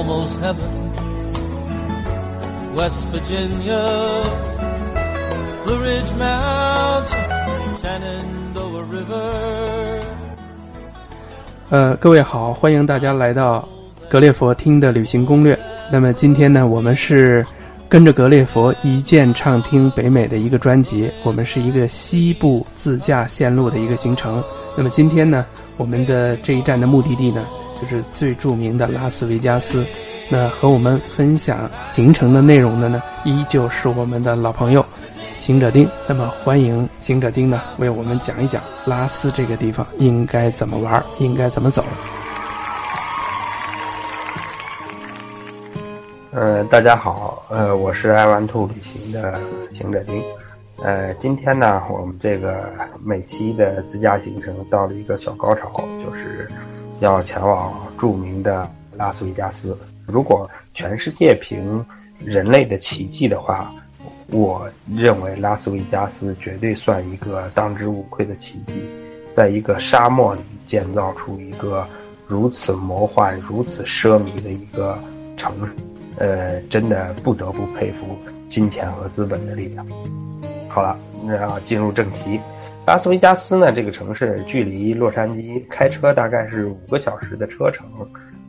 almost heaven. West Virginia, Blue Ridge Mountain, Shenandoah River. 呃，各位好，欢迎大家来到格列佛听的旅行攻略。那么今天呢，我们是跟着格列佛一键畅听北美的一个专辑，我们是一个西部自驾线路的一个行程。那么今天呢，我们的这一站的目的地呢，就是最著名的拉斯维加斯。那和我们分享行程的内容的呢，依旧是我们的老朋友行者丁。那么欢迎行者丁呢，为我们讲一讲拉斯这个地方应该怎么玩，应该怎么走。呃，大家好，呃，我是爱玩兔旅行的行者丁。呃，今天呢，我们这个每期的自驾行程到了一个小高潮，就是要前往著名的拉斯维加斯。如果全世界凭人类的奇迹的话，我认为拉斯维加斯绝对算一个当之无愧的奇迹。在一个沙漠里建造出一个如此魔幻、如此奢靡的一个城市，呃，真的不得不佩服金钱和资本的力量。好了，那进入正题。拉斯维加斯呢，这个城市距离洛杉矶开车大概是五个小时的车程。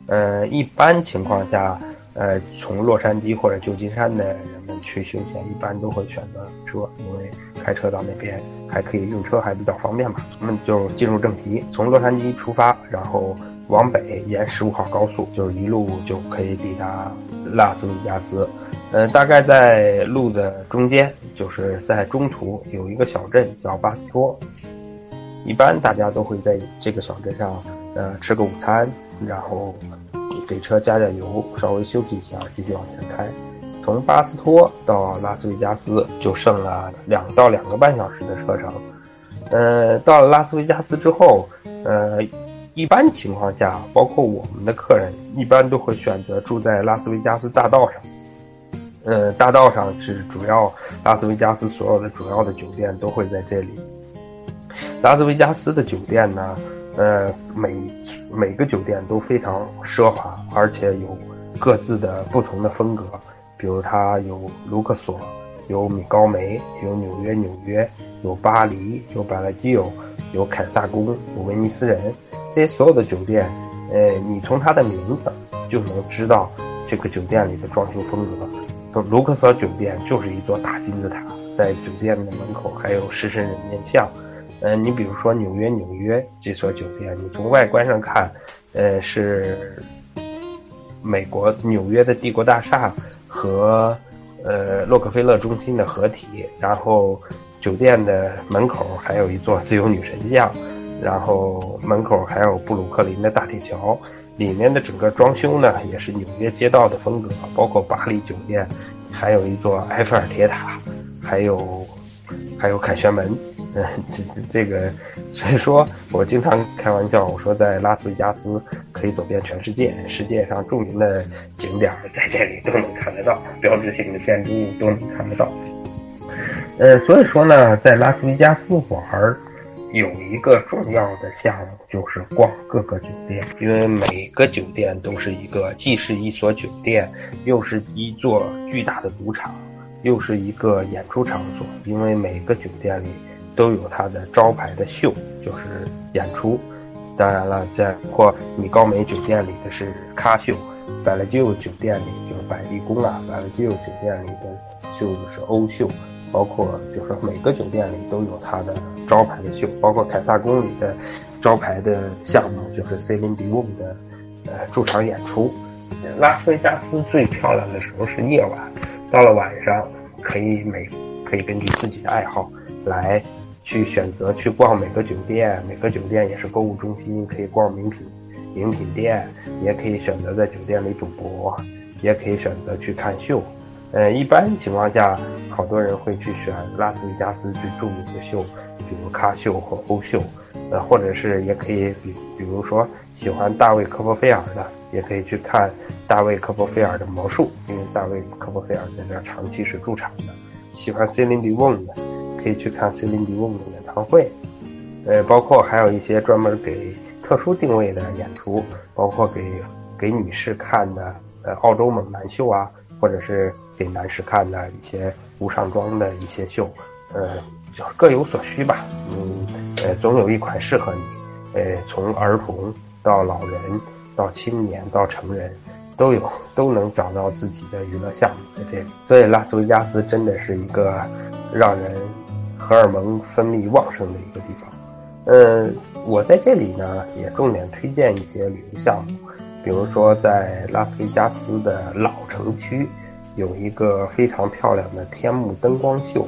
呃，一般情况下，呃，从洛杉矶或者旧金山的人们去休闲，一般都会选择车，因为开车到那边还可以用车，还比较方便嘛。那么就进入正题，从洛杉矶出发，然后往北沿十五号高速，就是一路就可以抵达拉斯维加斯。呃，大概在路的中间，就是在中途有一个小镇叫巴斯托，一般大家都会在这个小镇上，呃，吃个午餐。然后给车加加油，稍微休息一下，继续往前开。从巴斯托到拉斯维加斯就剩了两到两个半小时的车程。呃，到了拉斯维加斯之后，呃，一般情况下，包括我们的客人，一般都会选择住在拉斯维加斯大道上。呃，大道上是主要拉斯维加斯所有的主要的酒店都会在这里。拉斯维加斯的酒店呢，呃，每每个酒店都非常奢华，而且有各自的不同的风格。比如它有卢克索，有米高梅，有纽约纽约，有巴黎，有百乐基友，有凯撒宫，有威尼斯人。这些所有的酒店，呃，你从它的名字就能知道这个酒店里的装修风格。卢克索酒店就是一座大金字塔，在酒店的门口还有狮身人面像。嗯，你比如说纽约，纽约这所酒店，你从外观上看，呃，是美国纽约的帝国大厦和呃洛克菲勒中心的合体，然后酒店的门口还有一座自由女神像，然后门口还有布鲁克林的大铁桥，里面的整个装修呢也是纽约街道的风格，包括巴黎酒店还有一座埃菲尔铁塔，还有还有凯旋门。嗯，这这个，所以说我经常开玩笑，我说在拉斯维加斯可以走遍全世界，世界上著名的景点在这里都能看得到，标志性的建筑物都能看得到。呃，所以说呢，在拉斯维加斯玩儿有一个重要的项目就是逛各个酒店，因为每个酒店都是一个既是一所酒店，又是一座巨大的赌场，又是一个演出场所，因为每个酒店里。都有它的招牌的秀，就是演出。当然了，在或米高梅酒店里的是咖秀，百乐基酒店里就是百丽宫啊，百乐基酒店里的秀就是欧秀。包括就是每个酒店里都有它的招牌的秀，包括凯撒宫里的招牌的项目就是 Celine Dion 的呃驻场演出。拉斯维加斯最漂亮的时候是夜晚，到了晚上可以每可以根据自己的爱好来。去选择去逛每个酒店，每个酒店也是购物中心，可以逛名品名品店，也可以选择在酒店里赌博，也可以选择去看秀。呃，一般情况下，好多人会去选拉斯维加斯最著名的秀，比如咖秀或欧秀，呃，或者是也可以比，比如说喜欢大卫科波菲尔的，也可以去看大卫科波菲尔的魔术，因为大卫科波菲尔在这儿长期是驻场的。喜欢 Celine Dion 的。可以去看 Celine Dion 的演唱会，呃，包括还有一些专门给特殊定位的演出，包括给给女士看的，呃澳洲猛男秀啊，或者是给男士看的一些无上装的一些秀，呃，就各有所需吧。嗯，呃，总有一款适合你。呃，从儿童到老人到青年到成人，都有都能找到自己的娱乐项目在这里。所以拉斯维加斯真的是一个让人荷尔蒙分泌旺盛的一个地方。嗯，我在这里呢也重点推荐一些旅游项目，比如说在拉斯维加斯的老城区有一个非常漂亮的天幕灯光秀，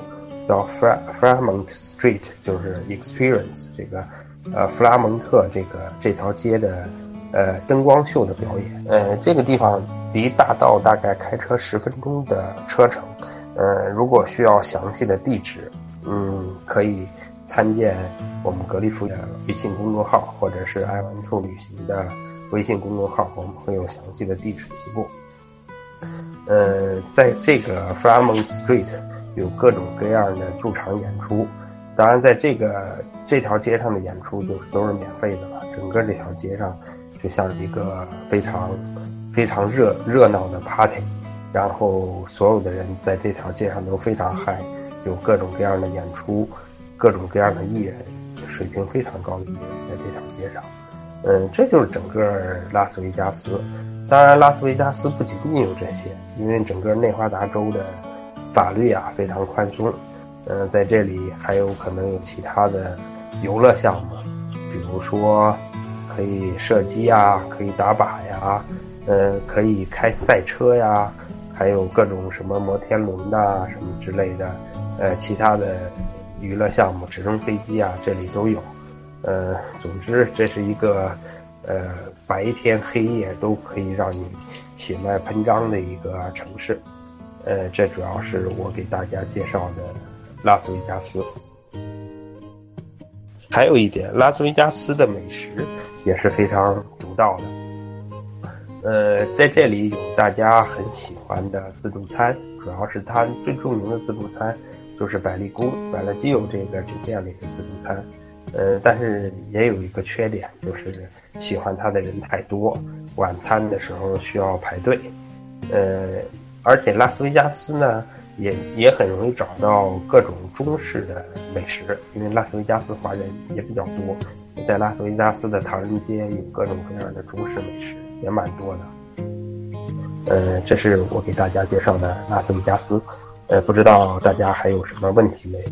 叫 Fra Fremont Street，就是 Experience 这个。呃，弗拉蒙特这个这条街的呃灯光秀的表演，呃，这个地方离大道大概开车十分钟的车程，呃，如果需要详细的地址，嗯，可以参见我们格力福的微信公众号，或者是爱玩兔旅行的微信公众号，我们会有详细的地址提供。呃，在这个 Fremont Street 有各种各样的驻场演出。当然，在这个这条街上的演出就是都是免费的了。整个这条街上就像一个非常非常热热闹的 party，然后所有的人在这条街上都非常嗨，有各种各样的演出，各种各样的艺人，水平非常高的艺人在这条街上。嗯，这就是整个拉斯维加斯。当然，拉斯维加斯不仅仅有这些，因为整个内华达州的法律啊非常宽松。嗯，在这里还有可能有其他的游乐项目，比如说可以射击啊，可以打靶呀，呃，可以开赛车呀，还有各种什么摩天轮呐，什么之类的，呃，其他的娱乐项目，直升飞机啊，这里都有。呃，总之，这是一个呃白天黑夜都可以让你血脉喷张的一个城市。呃，这主要是我给大家介绍的。拉斯维加斯，还有一点，拉斯维加斯的美食也是非常独到的。呃，在这里有大家很喜欢的自助餐，主要是它最著名的自助餐就是百丽宫百乐基友这个酒店里的自助餐。呃，但是也有一个缺点，就是喜欢它的人太多，晚餐的时候需要排队。呃，而且拉斯维加斯呢。也也很容易找到各种中式的美食，因为拉斯维加斯华人也比较多，在拉斯维加斯的唐人街有各种各样的中式美食，也蛮多的。呃，这是我给大家介绍的拉斯维加斯，呃，不知道大家还有什么问题没？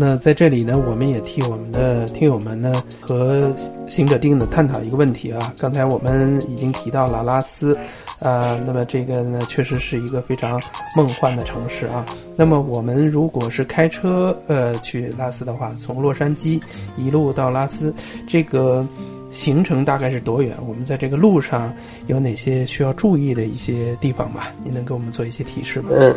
那在这里呢，我们也替我们的听友们呢和行者丁呢探讨一个问题啊。刚才我们已经提到了拉斯，啊，那么这个呢确实是一个非常梦幻的城市啊。那么我们如果是开车呃去拉斯的话，从洛杉矶一路到拉斯，这个行程大概是多远？我们在这个路上有哪些需要注意的一些地方吧？你能给我们做一些提示吗？嗯。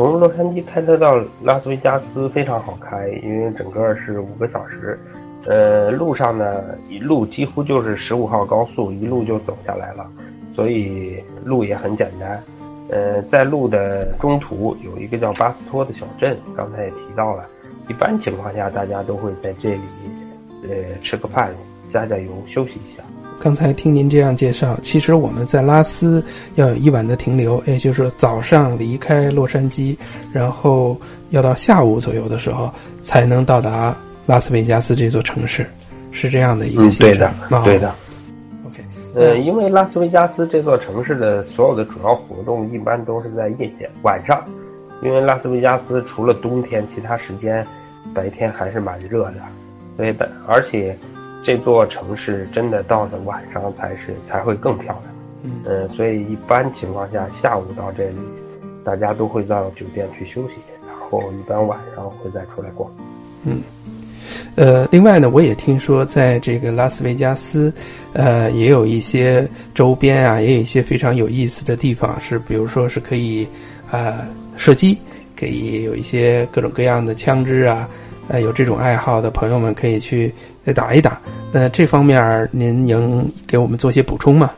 从洛杉矶开车到拉斯维加斯非常好开，因为整个是五个小时。呃，路上呢一路几乎就是十五号高速，一路就走下来了，所以路也很简单。呃，在路的中途有一个叫巴斯托的小镇，刚才也提到了。一般情况下，大家都会在这里，呃，吃个饭，加加油，休息一下。刚才听您这样介绍，其实我们在拉斯要有一晚的停留，也就是说早上离开洛杉矶，然后要到下午左右的时候才能到达拉斯维加斯这座城市，是这样的一个行程。对的，对的。OK，呃，因为拉斯维加斯这座城市的所有的主要活动一般都是在夜间晚上，因为拉斯维加斯除了冬天，其他时间白天还是蛮热的，所以的而且。这座城市真的到了晚上才是才会更漂亮，嗯，呃，所以一般情况下下午到这里，大家都会到酒店去休息，然后一般晚上会再出来逛，嗯，呃，另外呢，我也听说在这个拉斯维加斯，呃，也有一些周边啊，也有一些非常有意思的地方，是比如说是可以啊射击，可以有一些各种各样的枪支啊。呃，有这种爱好的朋友们可以去再打一打。那这方面您能给我们做些补充吗？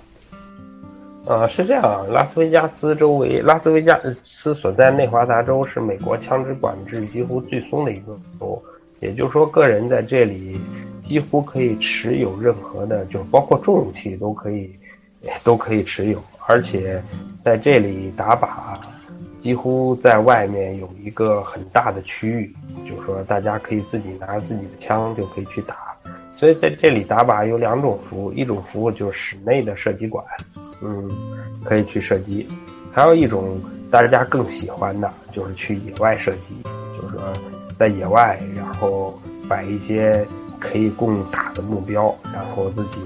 呃，是这样，拉斯维加斯周围，拉斯维加斯所在内华达州是美国枪支管制几乎最松的一个州，也就是说，个人在这里几乎可以持有任何的，就包括重武器都可以，都可以持有，而且在这里打靶，几乎在外面有一个很大的区域，就是说大家可以自己拿自己的枪就可以去打。所以在这里打靶有两种服务，一种服务就是室内的射击馆，嗯，可以去射击；还有一种大家更喜欢的就是去野外射击，就是说在野外，然后摆一些可以供打的目标，然后自己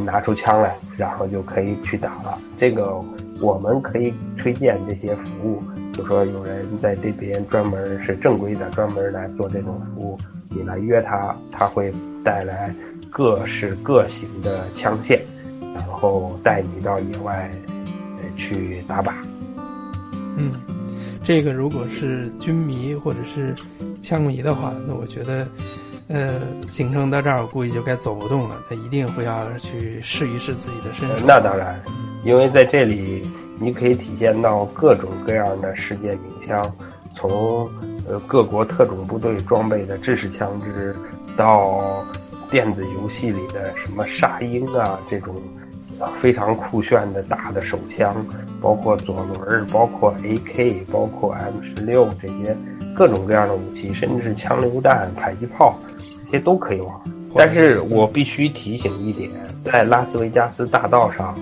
拿出枪来，然后就可以去打了。这个我们可以推荐这些服务，就说有人在这边专门是正规的，专门来做这种服务，你来约他，他会。带来各式各型的枪械，然后带你到野外去打靶。嗯，这个如果是军迷或者是枪迷的话，那我觉得，呃，行程到这儿我估计就该走不动了。他一定会要去试一试自己的身手。那当然，因为在这里你可以体现到各种各样的世界名枪，从呃各国特种部队装备的制式枪支。到电子游戏里的什么沙鹰啊，这种非常酷炫的大的手枪，包括左轮，包括 AK，包括 M 十六这些各种各样的武器，甚至是枪榴弹、迫击炮，这些都可以玩。但是我必须提醒一点，在拉斯维加斯大道上，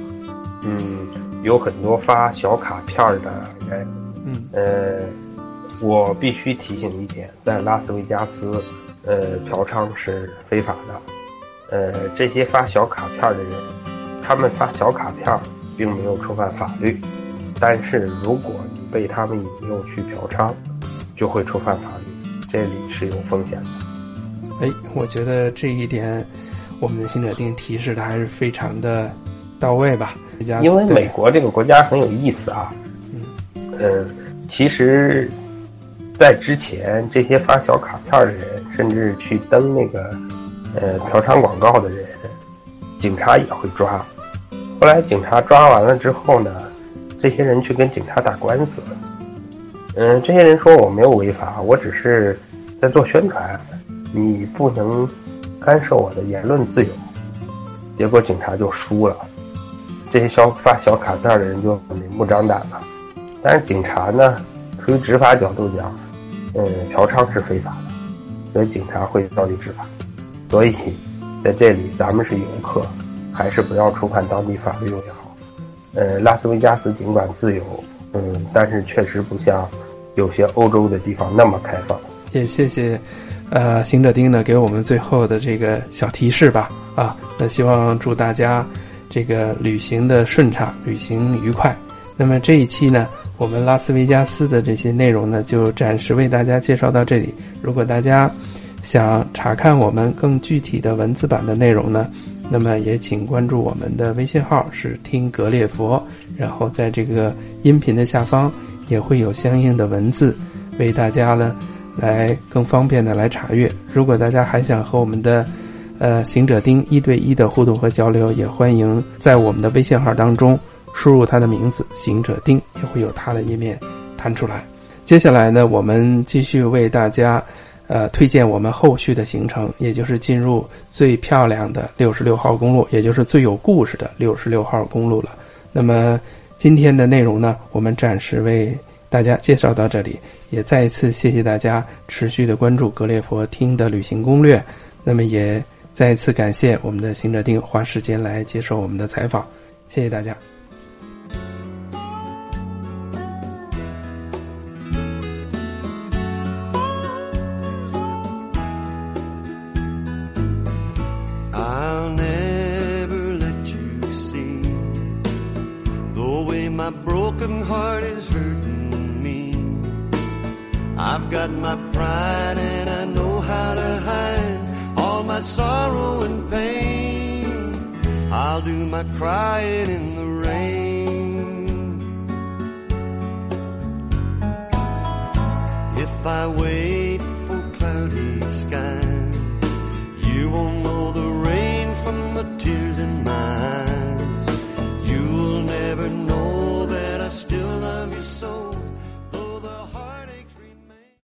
嗯，有很多发小卡片的人，嗯，呃，我必须提醒一点，在拉斯维加斯。呃，嫖娼是非法的。呃，这些发小卡片的人，他们发小卡片并没有触犯法律，但是如果你被他们引诱去嫖娼，就会触犯法律，这里是有风险的。哎，我觉得这一点，我们的新者定提示的还是非常的到位吧。因为美国这个国家很有意思啊。嗯。呃，其实。在之前，这些发小卡片的人，甚至去登那个，呃，嫖娼广告的人，警察也会抓。后来警察抓完了之后呢，这些人去跟警察打官司。嗯，这些人说我没有违法，我只是在做宣传，你不能干涉我的言论自由。结果警察就输了，这些小发小卡片的人就明目张胆了。但是警察呢，出于执法角度讲，嗯，嫖娼是非法的，所以警察会照例执法。所以，在这里咱们是游客，还是不要触犯当地法律为好。呃，拉斯维加斯尽管自由，嗯，但是确实不像有些欧洲的地方那么开放。也谢谢，呃，行者丁呢给我们最后的这个小提示吧。啊，那希望祝大家这个旅行的顺畅，旅行愉快。那么这一期呢？我们拉斯维加斯的这些内容呢，就暂时为大家介绍到这里。如果大家想查看我们更具体的文字版的内容呢，那么也请关注我们的微信号是听格列佛，然后在这个音频的下方也会有相应的文字，为大家呢来更方便的来查阅。如果大家还想和我们的呃行者丁一对一的互动和交流，也欢迎在我们的微信号当中。输入他的名字“行者丁”，也会有他的页面弹出来。接下来呢，我们继续为大家，呃，推荐我们后续的行程，也就是进入最漂亮的六十六号公路，也就是最有故事的六十六号公路了。那么今天的内容呢，我们暂时为大家介绍到这里，也再一次谢谢大家持续的关注格列佛听的旅行攻略。那么也再一次感谢我们的行者丁花时间来接受我们的采访，谢谢大家。am I crying in the rain? If I wait.